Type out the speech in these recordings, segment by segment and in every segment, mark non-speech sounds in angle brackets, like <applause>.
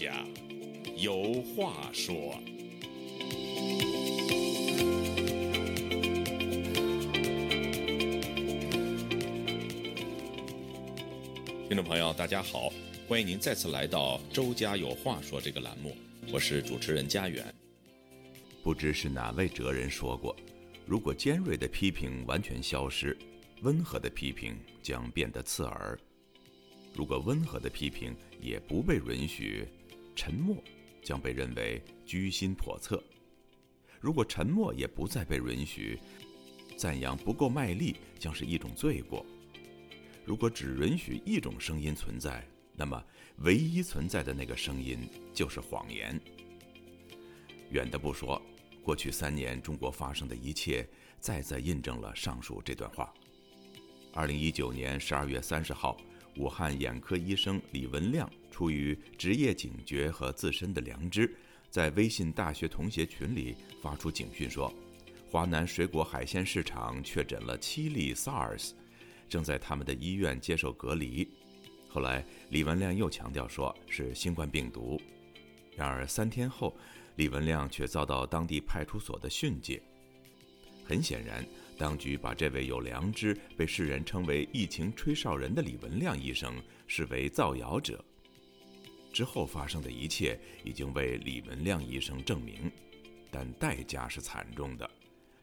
家有话说。听众朋友，大家好，欢迎您再次来到《周家有话说》这个栏目，我是主持人家园。不知是哪位哲人说过，如果尖锐的批评完全消失，温和的批评将变得刺耳；如果温和的批评也不被允许，沉默将被认为居心叵测；如果沉默也不再被允许，赞扬不够卖力将是一种罪过。如果只允许一种声音存在，那么唯一存在的那个声音就是谎言。远的不说，过去三年中国发生的一切，再再印证了上述这段话。二零一九年十二月三十号，武汉眼科医生李文亮出于职业警觉和自身的良知，在微信大学同学群里发出警讯说，华南水果海鲜市场确诊了七例 SARS。正在他们的医院接受隔离。后来，李文亮又强调说是新冠病毒。然而三天后，李文亮却遭到当地派出所的训诫。很显然，当局把这位有良知、被世人称为“疫情吹哨人”的李文亮医生视为造谣者。之后发生的一切已经为李文亮医生证明，但代价是惨重的。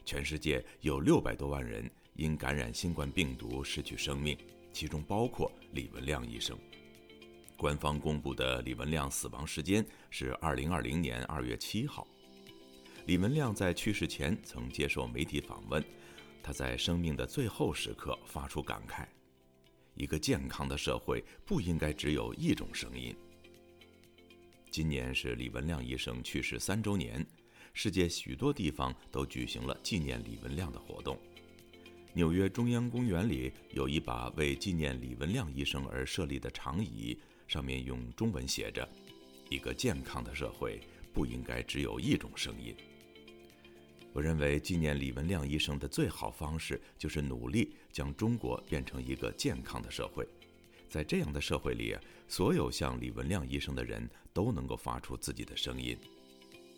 全世界有六百多万人。因感染新冠病毒失去生命，其中包括李文亮医生。官方公布的李文亮死亡时间是二零二零年二月七号。李文亮在去世前曾接受媒体访问，他在生命的最后时刻发出感慨：一个健康的社会不应该只有一种声音。今年是李文亮医生去世三周年，世界许多地方都举行了纪念李文亮的活动。纽约中央公园里有一把为纪念李文亮医生而设立的长椅，上面用中文写着：“一个健康的社会不应该只有一种声音。”我认为纪念李文亮医生的最好方式就是努力将中国变成一个健康的社会。在这样的社会里，所有像李文亮医生的人都能够发出自己的声音。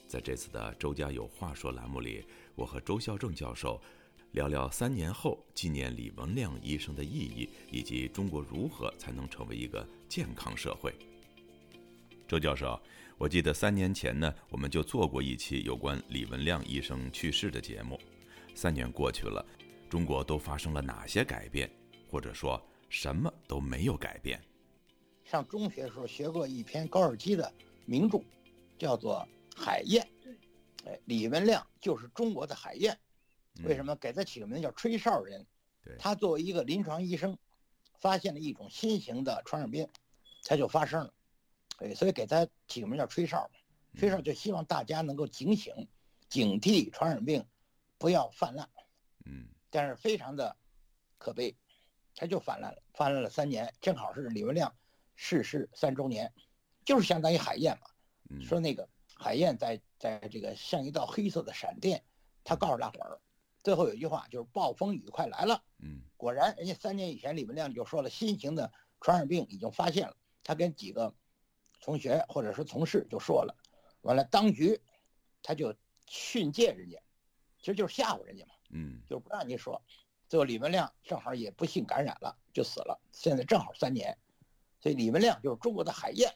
在这次的“周家有话说”栏目里，我和周孝正教授。聊聊三年后纪念李文亮医生的意义，以及中国如何才能成为一个健康社会。周教授，我记得三年前呢，我们就做过一期有关李文亮医生去世的节目。三年过去了，中国都发生了哪些改变，或者说什么都没有改变？上中学的时候学过一篇高尔基的名著，叫做《海燕》。哎，李文亮就是中国的海燕。为什么给他起个名叫吹哨人？他作为一个临床医生，发现了一种新型的传染病，他就发声了。哎，所以给他起个名叫吹哨。吹哨就希望大家能够警醒、警惕传染病，不要泛滥。嗯。但是非常的可悲，他就泛滥了，泛滥了三年，正好是李文亮逝世三周年，就是相当于海燕嘛。说那个海燕在在这个像一道黑色的闪电，他告诉大伙儿。最后有一句话就是“暴风雨快来了”。嗯，果然，人家三年以前李文亮就说了，新型的传染病已经发现了。他跟几个同学或者是同事就说了，完了，当局他就训诫人家，其实就是吓唬人家嘛。嗯，就不让你说。最后李文亮正好也不幸感染了，就死了。现在正好三年，所以李文亮就是中国的海燕。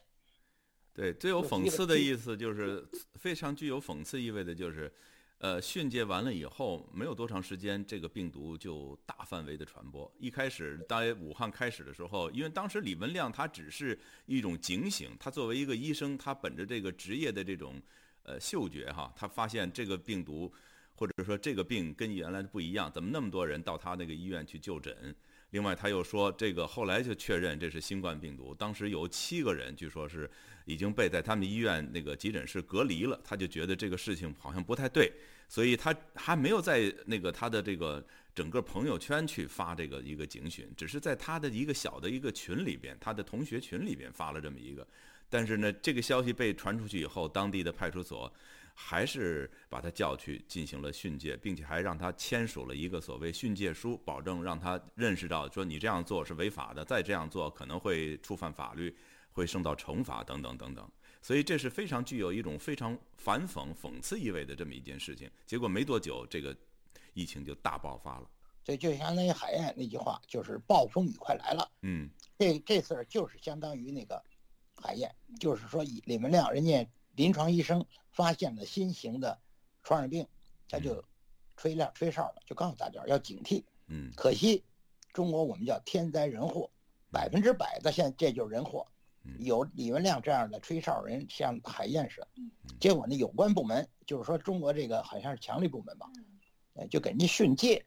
对，最有讽刺的意思就是非常具有讽刺意味的，就是。呃，训诫完了以后，没有多长时间，这个病毒就大范围的传播。一开始，当武汉开始的时候，因为当时李文亮他只是一种警醒，他作为一个医生，他本着这个职业的这种呃嗅觉哈，他发现这个病毒或者说这个病跟原来的不一样，怎么那么多人到他那个医院去就诊？另外，他又说这个后来就确认这是新冠病毒。当时有七个人，据说是已经被在他们医院那个急诊室隔离了。他就觉得这个事情好像不太对，所以他还没有在那个他的这个整个朋友圈去发这个一个警讯，只是在他的一个小的一个群里边，他的同学群里边发了这么一个。但是呢，这个消息被传出去以后，当地的派出所。还是把他叫去进行了训诫，并且还让他签署了一个所谓训诫书，保证让他认识到说你这样做是违法的，再这样做可能会触犯法律，会受到惩罚等等等等。所以这是非常具有一种非常反讽、讽刺意味的这么一件事情。结果没多久，这个疫情就大爆发了。这就相当于海燕那句话，就是暴风雨快来了。嗯，这这事儿就是相当于那个海燕，就是说以李文亮人家临床医生发现了新型的传染病，他就吹亮吹哨了，就告诉大家要警惕。嗯，可惜中国我们叫天灾人祸，百分之百的现在这就是人祸。有李文亮这样的吹哨人，像海燕似的，结果呢，有关部门就是说中国这个好像是强力部门吧，哎，就给人家训诫，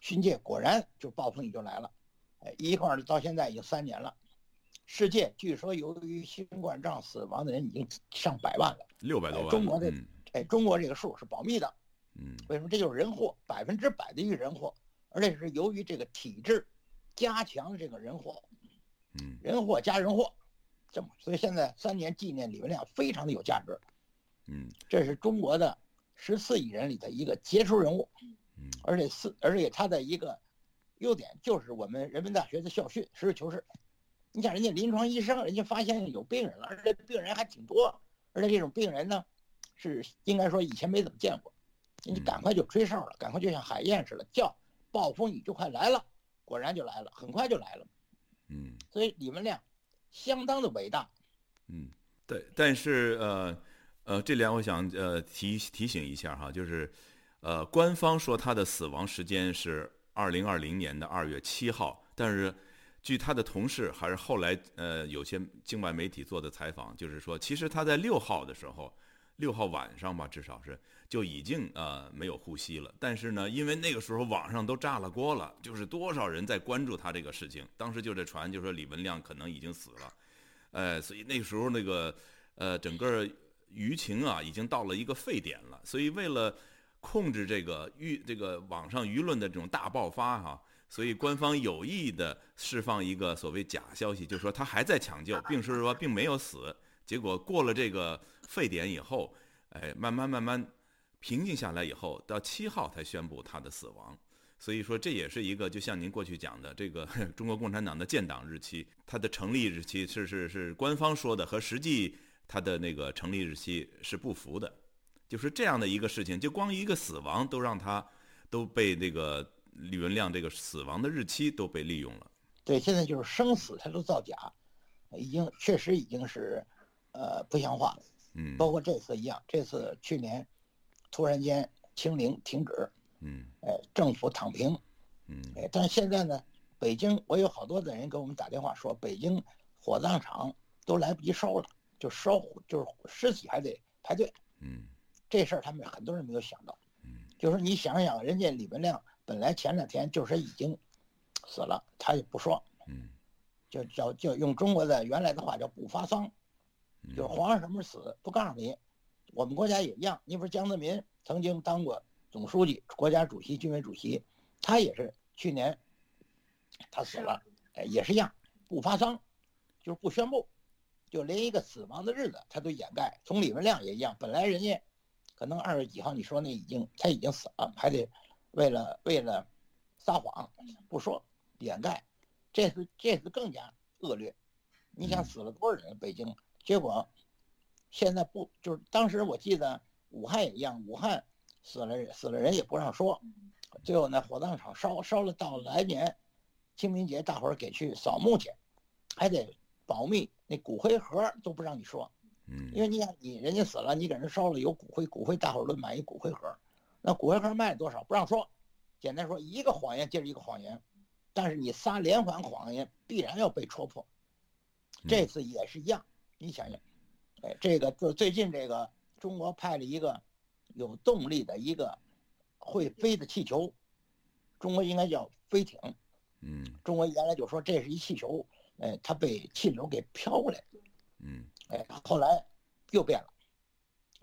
训诫，果然就暴风雨就来了，哎，一块儿到现在已经三年了，世界据说由于新冠状死亡的人已经上百万了，六百多万。中国这，哎，中国这个数是保密的，嗯，为什么？这就是人祸，百分之百的一个人祸，而且是由于这个体制加强这个人祸，嗯，人祸加人祸。这么，所以现在三年纪念李文亮非常的有价值，嗯，这是中国的十四亿人里的一个杰出人物，嗯，而且四，而且他的一个优点就是我们人民大学的校训实事求是。你想人家临床医生，人家发现有病人了，而且病人还挺多，而且这种病人呢，是应该说以前没怎么见过，人家赶快就吹哨了，赶快就像海燕似的叫暴风雨就快来了，果然就来了，很快就来了，嗯，所以李文亮。相当的伟大，嗯，对，但是呃呃，这里我想呃提提醒一下哈，就是呃，官方说他的死亡时间是二零二零年的二月七号，但是据他的同事还是后来呃有些境外媒体做的采访，就是说其实他在六号的时候，六号晚上吧，至少是就已经呃没有呼吸了，但是呢，因为那个时候网上都炸了锅了，就是多少人在关注他这个事情，当时就这传就说李文亮可能已经死了。呃，所以那个时候那个，呃，整个舆情啊，已经到了一个沸点了。所以为了控制这个舆这个网上舆论的这种大爆发哈，所以官方有意的释放一个所谓假消息，就是说他还在抢救，并是说并没有死。结果过了这个沸点以后，哎，慢慢慢慢平静下来以后，到七号才宣布他的死亡。所以说，这也是一个，就像您过去讲的，这个 <laughs> 中国共产党的建党日期，它的成立日期是是是官方说的，和实际它的那个成立日期是不符的，就是这样的一个事情，就光一个死亡都让他都被那个李文亮这个死亡的日期都被利用了。对，现在就是生死他都造假，已经确实已经是呃不像话了。嗯，包括这次一样，这次去年突然间清零停止。嗯，哎，政府躺平，嗯，哎，但现在呢，北京我有好多的人给我们打电话说，北京火葬场都来不及烧了，就烧就是尸体还得排队，嗯，这事儿他们很多人没有想到，嗯，就是你想想，人家李文亮本来前两天就是已经死了，他也不说，嗯，就叫就用中国的原来的话叫不发丧，就是皇上什么时候死不告诉你，我们国家也一样，你比如江泽民曾经当过。总书记、国家主席、军委主席，他也是去年他死了，哎，也是一样，不发丧，就是不宣布，就连一个死亡的日子他都掩盖。从李文亮也一样，本来人家可能二月几号你说那已经他已经死了，还得为了为了撒谎不说掩盖，这次这次更加恶劣。你想死了多少人？北京，结果现在不就是当时我记得武汉也一样，武汉。死了死了人也不让说，最后呢火葬场烧烧了，到来年清明节大伙儿给去扫墓去，还得保密，那骨灰盒都不让你说，嗯，因为你想你人家死了，你给人烧了有骨灰，骨灰大伙儿都买一骨灰盒，那骨灰盒卖多少不让说，简单说一个谎言接着一个谎言，但是你撒连环谎言必然要被戳破，这次也是一样，你想想，哎，这个就最近这个中国派了一个。有动力的一个会飞的气球，中国应该叫飞艇。嗯，中国原来就说这是一气球，哎，它被气流给飘过来。嗯，哎，后来又变了。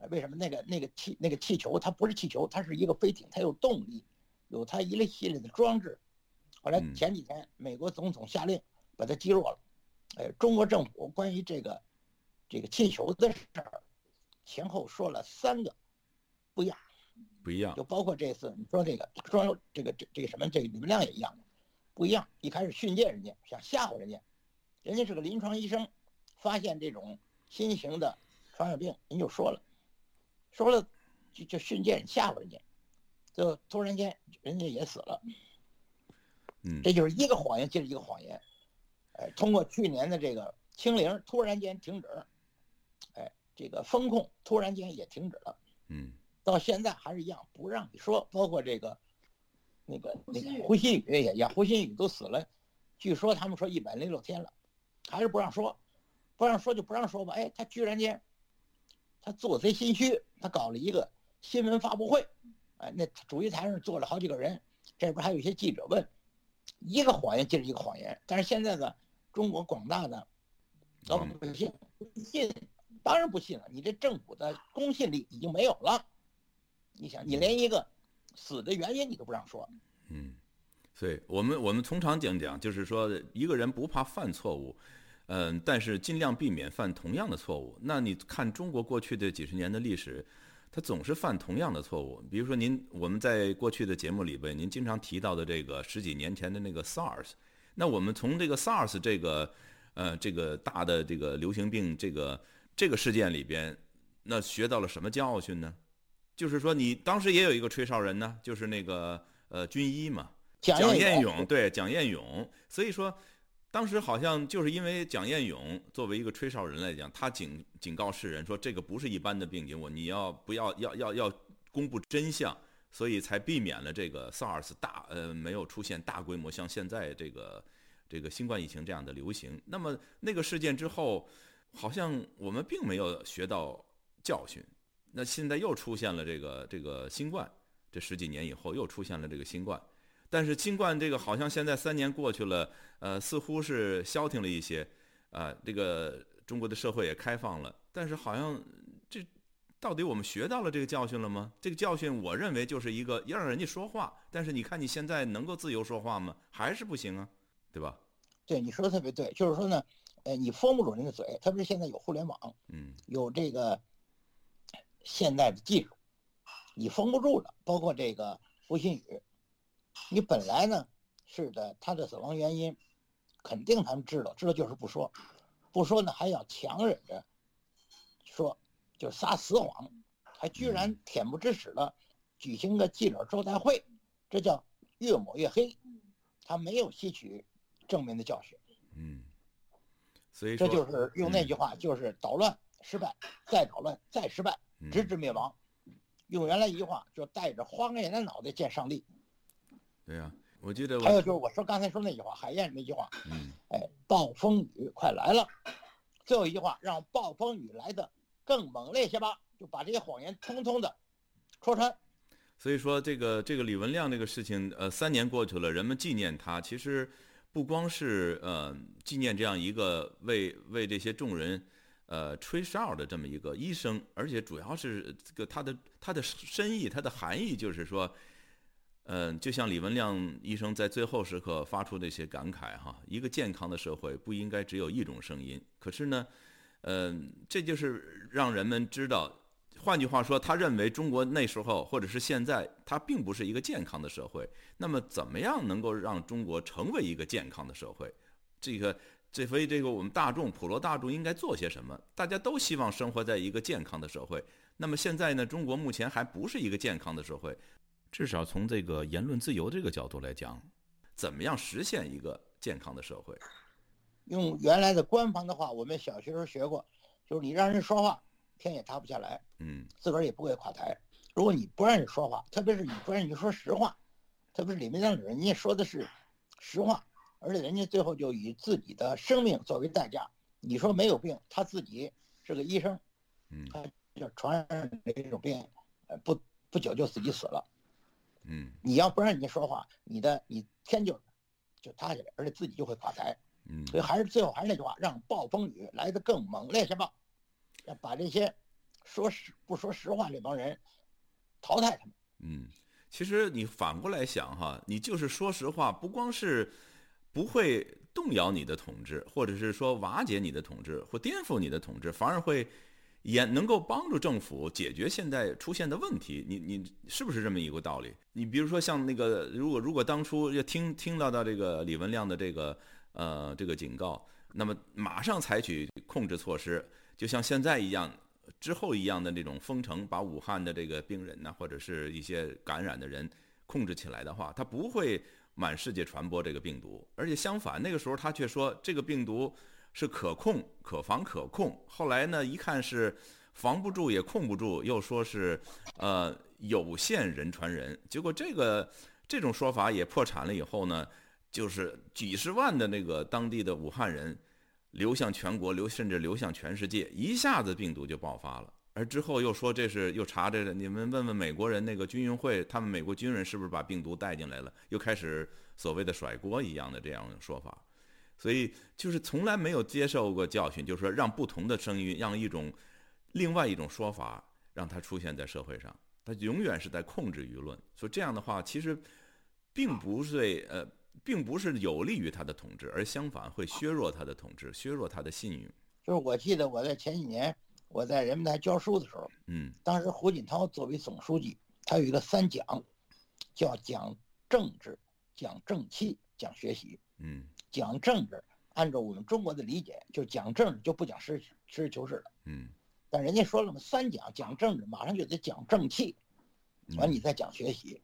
为什么那个那个气那个气球它不是气球，它是一个飞艇，它有动力，有它一系列的装置。后来前几天美国总统下令把它击落了。哎，中国政府关于这个这个气球的事儿，前后说了三个。不一样，不一样，就包括这次你说这个说这个这这个什么这个李文亮也一样，不一样。一开始训诫人家，想吓唬人家，人家是个临床医生，发现这种新型的传染病，人就说了，说了就就训诫吓唬人家，就突然间人家也死了。嗯，这就是一个谎言接着一个谎言。哎，通过去年的这个清零突然间停止，哎，这个风控突然间也停止了。嗯，到现在还是一样不让你说，包括这个那个那个胡鑫宇也一样，胡鑫宇都死了，据说他们说一百零六天了，还是不让说，不让说就不让说吧。哎，他居然间他做贼心虚，他搞了一个新闻发布会，哎，那主席台上坐了好几个人，这边还有一些记者问，一个谎言接着一个谎言。但是现在呢，中国广大的老百姓不信，当然不信了。你这政府的公信力已经没有了。你想，你连一个死的原因你都不让说，嗯，所以我们我们通常讲讲，就是说一个人不怕犯错误，嗯，但是尽量避免犯同样的错误。那你看中国过去的几十年的历史，它总是犯同样的错误。比如说您我们在过去的节目里边，您经常提到的这个十几年前的那个 SARS，那我们从这个 SARS 这个呃这个大的这个流行病这个这个事件里边，那学到了什么教训呢？就是说，你当时也有一个吹哨人呢，就是那个呃军医嘛，蒋彦勇，对蒋彦勇。所以说，当时好像就是因为蒋彦勇作为一个吹哨人来讲，他警警告世人说这个不是一般的病情，我你要不要要要要公布真相，所以才避免了这个 SARS 大呃没有出现大规模像现在这个这个新冠疫情这样的流行。那么那个事件之后，好像我们并没有学到教训。那现在又出现了这个这个新冠，这十几年以后又出现了这个新冠，但是新冠这个好像现在三年过去了，呃，似乎是消停了一些，啊，这个中国的社会也开放了，但是好像这到底我们学到了这个教训了吗？这个教训我认为就是一个要让人家说话，但是你看你现在能够自由说话吗？还是不行啊，对吧？对你说的特别对，就是说呢，呃，你封不住人的嘴，特别是现在有互联网，嗯有这个现代的技术，你封不住了。包括这个胡鑫宇，你本来呢是的，他的死亡原因肯定他们知道，知道就是不说，不说呢还要强忍着说，就撒死谎，还居然恬不知耻的举行个记者招待会，这叫越抹越黑。他没有吸取正面的教训。嗯，所以这就是用那句话，就是捣乱失败，再捣乱再失败，嗯直至灭亡。用原来一句话，就带着荒野的脑袋见上帝。对呀、我记得我还有就是我说刚才说那句话，海燕那句话，嗯哎，暴风雨快来了。最后一句话，让暴风雨来的更猛烈些吧，就把这些谎言通通的戳穿。所以说，这个这个李文亮这个事情，呃，三年过去了，人们纪念他，其实不光是呃纪念这样一个为为这些众人呃吹哨的这么一个医生，而且主要是这个他的他的深意，他的含义就是说，嗯、就像李文亮医生在最后时刻发出的一些感慨哈，一个健康的社会不应该只有一种声音。可是呢，嗯、这就是让人们知道。换句话说，他认为中国那时候或者是现在，它并不是一个健康的社会。那么，怎么样能够让中国成为一个健康的社会？这个，这所以这个我们大众普罗大众应该做些什么？大家都希望生活在一个健康的社会。那么现在呢，中国目前还不是一个健康的社会，至少从这个言论自由这个角度来讲，怎么样实现一个健康的社会？用原来的官方的话，我们小学时候学过，就是你让人说话，天也塌不下来。嗯自个儿也不会垮台。如果你不让人说话，特别是你不让人说实话，特别是李文亮人家说的是实话，而且人家最后就以自己的生命作为代价。你说没有病，他自己是个医生，嗯他就传染这种病，呃，不不久就自己死了。嗯你要不让人家说话，你的你天就就塌下来，而且自己就会垮台。嗯所以还是最后还是那句话，让暴风雨来得更猛烈些吧，要把这些说实不说实话这帮人淘汰他们。嗯，其实你反过来想哈，你就是说实话，不光是不会动摇你的统治，或者是说瓦解你的统治或颠覆你的统治，反而会也能够帮助政府解决现在出现的问题。你你是不是这么一个道理？你比如说像那个，如果如果当初要听听到到这个李文亮的这个呃这个警告，那么马上采取控制措施，就像现在一样。之后一样的那种封城，把武汉的这个病人呢，或者是一些感染的人控制起来的话，他不会满世界传播这个病毒。而且相反，那个时候他却说这个病毒是可控、可防、可控。后来呢，一看是防不住也控不住，又说是呃有限人传人。结果这个这种说法也破产了以后呢，就是几十万的那个当地的武汉人。流向全国，流甚至流向全世界，一下子病毒就爆发了。而之后又说这是又查这个，你们问问美国人那个军运会，他们美国军人是不是把病毒带进来了？又开始所谓的甩锅一样的这样说法。所以就是从来没有接受过教训，就是说让不同的声音，让一种另外一种说法让它出现在社会上，它永远是在控制舆论。所以这样的话，其实并不是呃。并不是有利于他的统治，而相反会削弱他的统治，削弱他的信誉。就是我记得我在前几年我在人民大学教书的时候，嗯，当时胡锦涛作为总书记，他有一个三讲，叫讲政治、讲正气、讲学习。嗯，讲政治，按照我们中国的理解，就讲政治就不讲实实事求是了。嗯，但人家说了嘛，三讲讲政治，马上就得讲正气，完你再讲学习。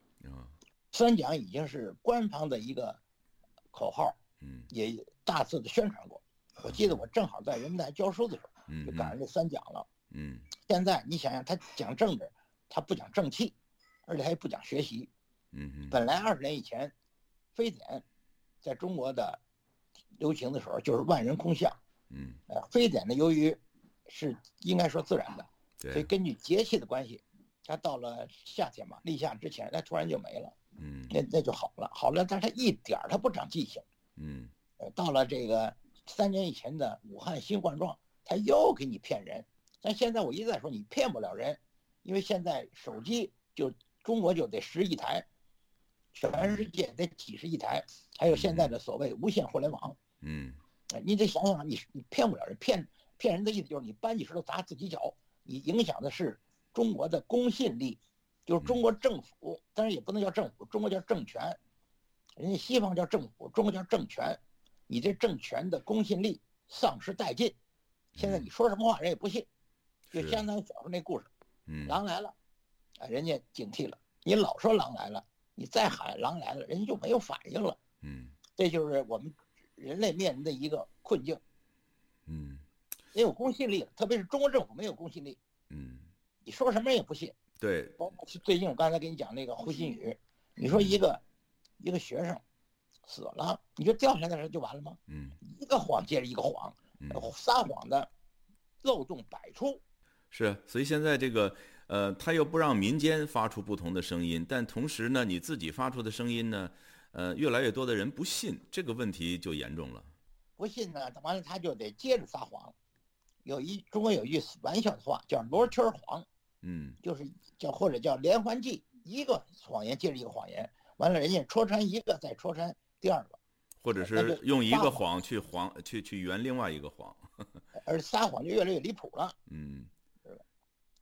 三讲已经是官方的一个。口号，嗯，也大肆的宣传过。我记得我正好在人民大学教书的时候，嗯，就赶上这三讲了，嗯。现在你想想，他讲政治，他不讲正气，而且还不讲学习，嗯本来二十年以前，非典在中国的流行的时候就是万人空巷，嗯，呃，非典呢，由于是应该说自然的，所以根据节气的关系，它到了夏天嘛，立夏之前，它突然就没了。嗯，那那就好了，好了，但是它一点儿它不长记性。嗯，呃，到了这个三年以前的武汉新冠状，它又给你骗人。但现在我一再说，你骗不了人，因为现在手机就中国就得十亿台，全世界得几十亿台，还有现在的所谓无线互联网。嗯，你得想想，你你骗不了人，骗骗人的意思就是你搬起石头砸自己脚，你影响的是中国的公信力。就是中国政府，当然也不能叫政府，中国叫政权，人家西方叫政府，中国叫政权，你这政权的公信力丧失殆尽。现在你说什么话，人也不信，就相当于小说那故事，狼来了，啊，人家警惕了。你老说狼来了，你再喊狼来了，人家就没有反应了。嗯，这就是我们人类面临的一个困境。嗯，没有公信力，特别是中国政府没有公信力。嗯，你说什么人也不信。对，包括最近我刚才跟你讲那个胡鑫宇，你说一个一个学生死了，你就调查他就完了吗？嗯，一个谎接着一个谎，撒谎的漏洞百出。是，所以现在这个呃，他又不让民间发出不同的声音，但同时呢，你自己发出的声音呢，呃，越来越多的人不信，这个问题就严重了。不信呢，完了他就得接着撒谎。有一中国有一句玩笑的话叫“罗圈谎”。嗯，就是叫或者叫连环计，一个谎言接着一个谎言，完了人家戳穿一个，再戳穿第二个，或者是用一个谎去谎去去圆另外一个谎，<laughs> 而撒谎就越来越离谱了，嗯，是吧？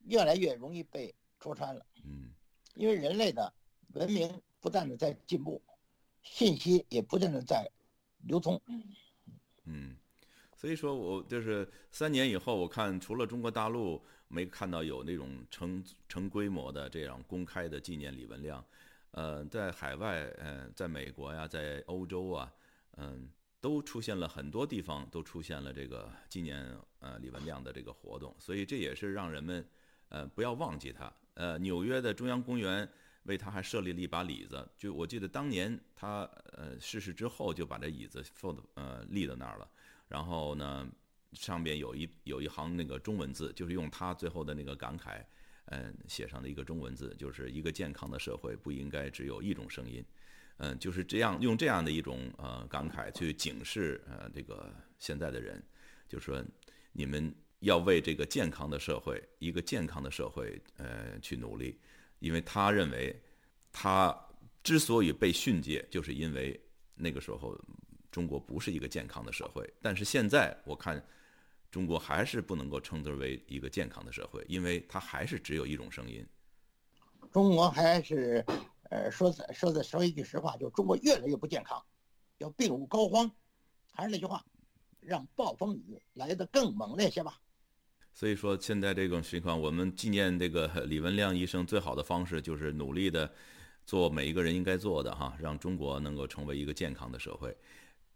越来越容易被戳穿了，嗯，因为人类的文明不断的在进步，信息也不断的在流通，嗯，所以说我就是三年以后，我看除了中国大陆。没看到有那种成成规模的这样公开的纪念李文亮，呃，在海外，呃，在美国呀，在欧洲啊，嗯，都出现了很多地方都出现了这个纪念呃李文亮的这个活动，所以这也是让人们呃不要忘记他。呃，纽约的中央公园为他还设立了一把椅子，就我记得当年他呃逝世之后就把这椅子放呃立在那儿了，然后呢。上边有一有一行那个中文字，就是用他最后的那个感慨，嗯，写上的一个中文字，就是一个健康的社会不应该只有一种声音，嗯，就是这样用这样的一种呃感慨去警示呃这个现在的人，就说你们要为这个健康的社会，一个健康的社会呃去努力，因为他认为他之所以被训诫，就是因为那个时候中国不是一个健康的社会，但是现在我看。中国还是不能够称之为一个健康的社会，因为它还是只有一种声音。中国还是，呃，说说的说一句实话，就中国越来越不健康，要病入膏肓。还是那句话，让暴风雨来得更猛烈些吧。所以说，现在这种情况，我们纪念这个李文亮医生最好的方式，就是努力的做每一个人应该做的哈，让中国能够成为一个健康的社会。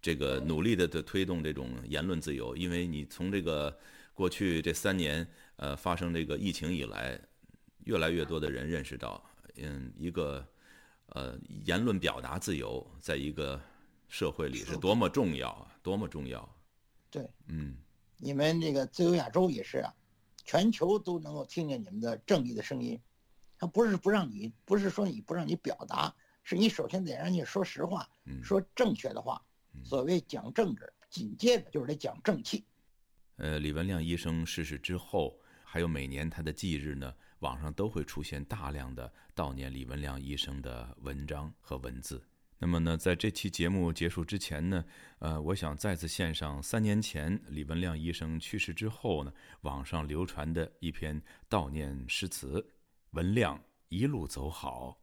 这个努力的的推动这种言论自由，因为你从这个过去这三年，呃，发生这个疫情以来，越来越多的人认识到，嗯，一个呃言论表达自由，在一个社会里是多么重要啊，多么重要。对，嗯。你们这个自由亚洲也是啊，全球都能够听见你们的正义的声音，他不是不让你，不是说你不让你表达，是你首先得让你说实话，说正确的话。所谓讲政治，紧接着就是得讲正气。呃，李文亮医生逝世之后，还有每年他的忌日呢，网上都会出现大量的悼念李文亮医生的文章和文字。那么呢，在这期节目结束之前呢，呃，我想再次献上三年前李文亮医生去世之后呢，网上流传的一篇悼念诗词：“文亮一路走好。”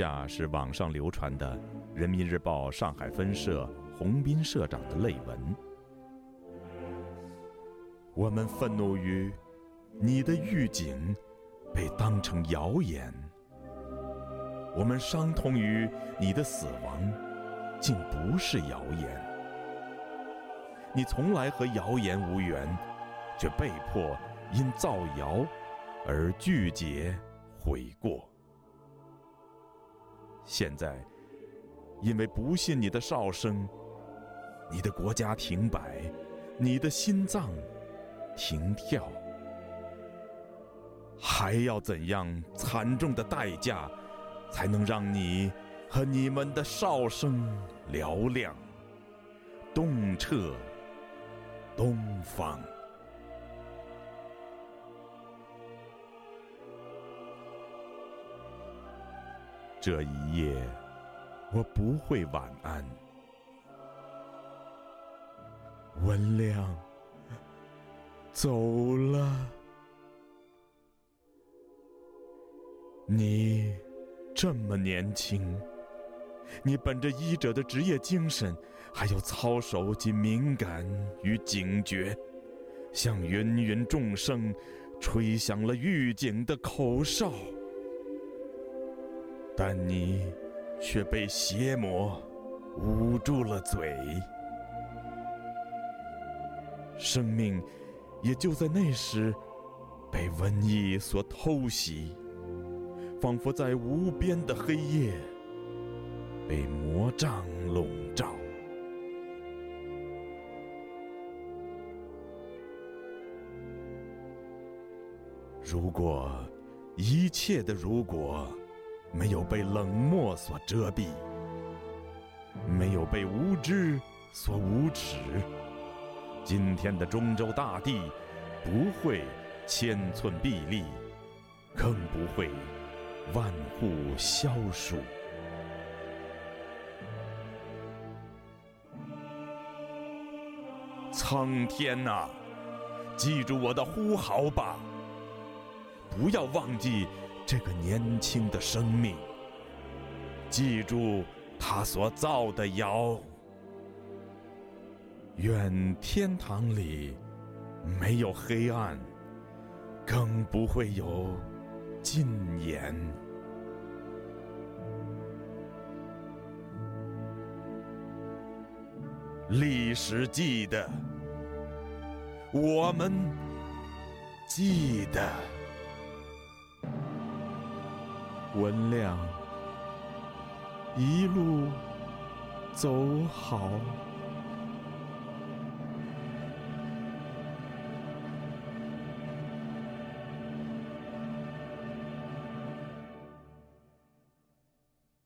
下是网上流传的《人民日报》上海分社洪斌社长的泪文。我们愤怒于你的预警被当成谣言，我们伤痛于你的死亡竟不是谣言。你从来和谣言无缘，却被迫因造谣而拒绝悔过。现在，因为不信你的哨声，你的国家停摆，你的心脏停跳，还要怎样惨重的代价，才能让你和你们的哨声嘹亮，动彻东方？这一夜，我不会晚安。文亮走了，你这么年轻，你本着医者的职业精神，还有操守及敏感与警觉，向芸芸众生吹响了预警的口哨。但你却被邪魔捂住了嘴，生命也就在那时被瘟疫所偷袭，仿佛在无边的黑夜被魔障笼罩。如果一切的如果。没有被冷漠所遮蔽，没有被无知所无耻。今天的中州大地不会千寸碧立，更不会万户萧疏。苍天呐，记住我的呼号吧！不要忘记。这个年轻的生命，记住他所造的谣。愿天堂里没有黑暗，更不会有禁言。历史记得，我们记得。文亮，一路走好。